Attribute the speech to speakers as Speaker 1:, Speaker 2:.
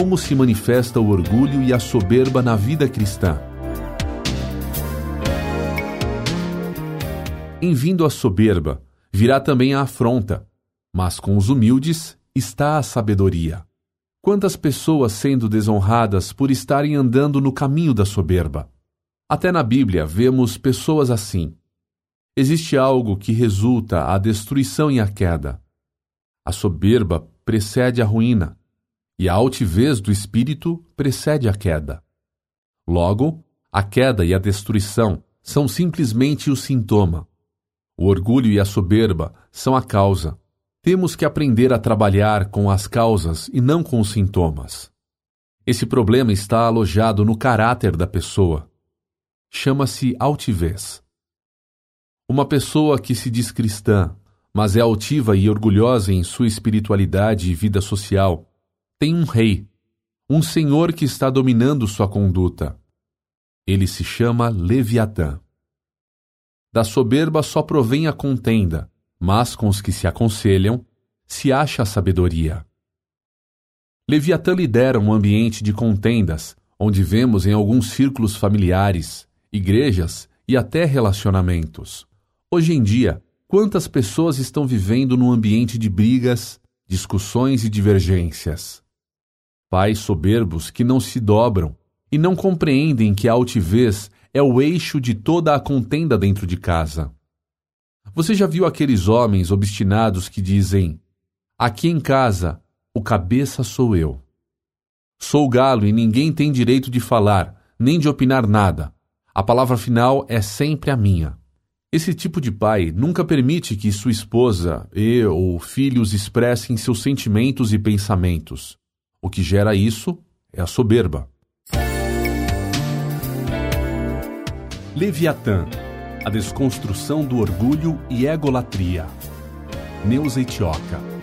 Speaker 1: como se manifesta o orgulho e a soberba na vida cristã. Em vindo a soberba, virá também a afronta, mas com os humildes está a sabedoria. Quantas pessoas sendo desonradas por estarem andando no caminho da soberba? Até na Bíblia vemos pessoas assim. Existe algo que resulta a destruição e a queda. A soberba precede a ruína, e a altivez do espírito precede a queda. Logo, a queda e a destruição são simplesmente o sintoma. O orgulho e a soberba são a causa. Temos que aprender a trabalhar com as causas e não com os sintomas. Esse problema está alojado no caráter da pessoa. Chama-se altivez. Uma pessoa que se diz cristã, mas é altiva e orgulhosa em sua espiritualidade e vida social, tem um rei, um senhor que está dominando sua conduta. Ele se chama Leviatã. Da soberba só provém a contenda, mas com os que se aconselham se acha a sabedoria. Leviatã lidera um ambiente de contendas, onde vemos em alguns círculos familiares, igrejas e até relacionamentos. Hoje em dia, quantas pessoas estão vivendo num ambiente de brigas, discussões e divergências? Pais soberbos que não se dobram e não compreendem que a altivez é o eixo de toda a contenda dentro de casa. Você já viu aqueles homens obstinados que dizem: Aqui em casa, o cabeça sou eu. Sou galo e ninguém tem direito de falar, nem de opinar nada. A palavra final é sempre a minha. Esse tipo de pai nunca permite que sua esposa e ou filhos expressem seus sentimentos e pensamentos. O que gera isso é a soberba. Leviatã A desconstrução do orgulho e egolatria. Neuza Etioca